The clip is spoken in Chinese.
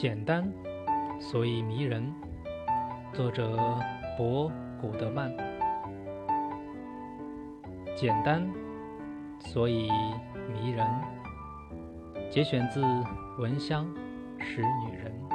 简单所以迷人。作者博古德曼。简单所以迷人。节选自闻香识女人。